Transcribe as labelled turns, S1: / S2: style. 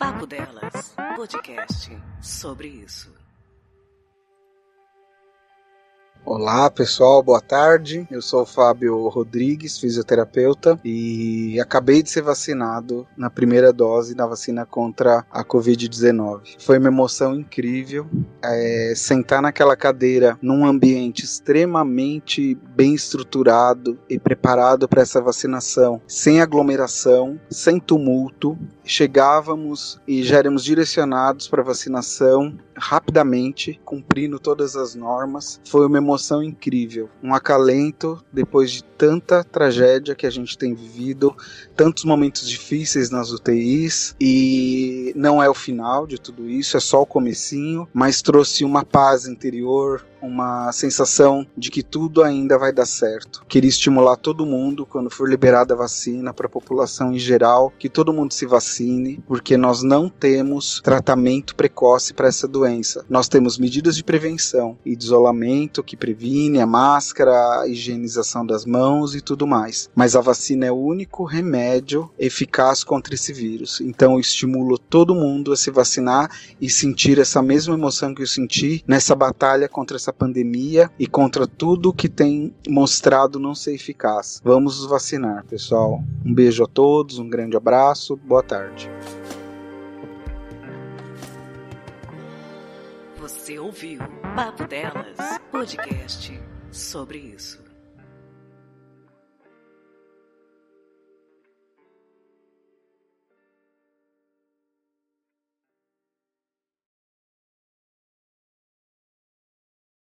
S1: Papo Delas, podcast sobre isso.
S2: Olá pessoal, boa tarde. Eu sou o Fábio Rodrigues, fisioterapeuta, e acabei de ser vacinado na primeira dose da vacina contra a Covid-19. Foi uma emoção incrível é, sentar naquela cadeira num ambiente extremamente bem estruturado e preparado para essa vacinação, sem aglomeração, sem tumulto. Chegávamos e já éramos direcionados para vacinação rapidamente, cumprindo todas as normas. Foi uma emoção incrível, um acalento depois de tanta tragédia que a gente tem vivido, tantos momentos difíceis nas UTIs e não é o final de tudo isso, é só o comecinho, mas trouxe uma paz interior, uma sensação de que tudo ainda vai dar certo. Queria estimular todo mundo, quando for liberada a vacina, para a população em geral, que todo mundo se vacine, porque nós não temos tratamento precoce para essa doença. Nós temos medidas de prevenção e de isolamento que previne, a máscara, a higienização das mãos e tudo mais. Mas a vacina é o único remédio eficaz contra esse vírus. Então eu estimulo todo mundo a se vacinar e sentir essa mesma emoção que eu senti nessa batalha contra essa essa pandemia e contra tudo que tem mostrado não ser eficaz. Vamos nos vacinar, pessoal. Um beijo a todos, um grande abraço, boa tarde.
S1: Você ouviu Papo Delas, podcast sobre isso.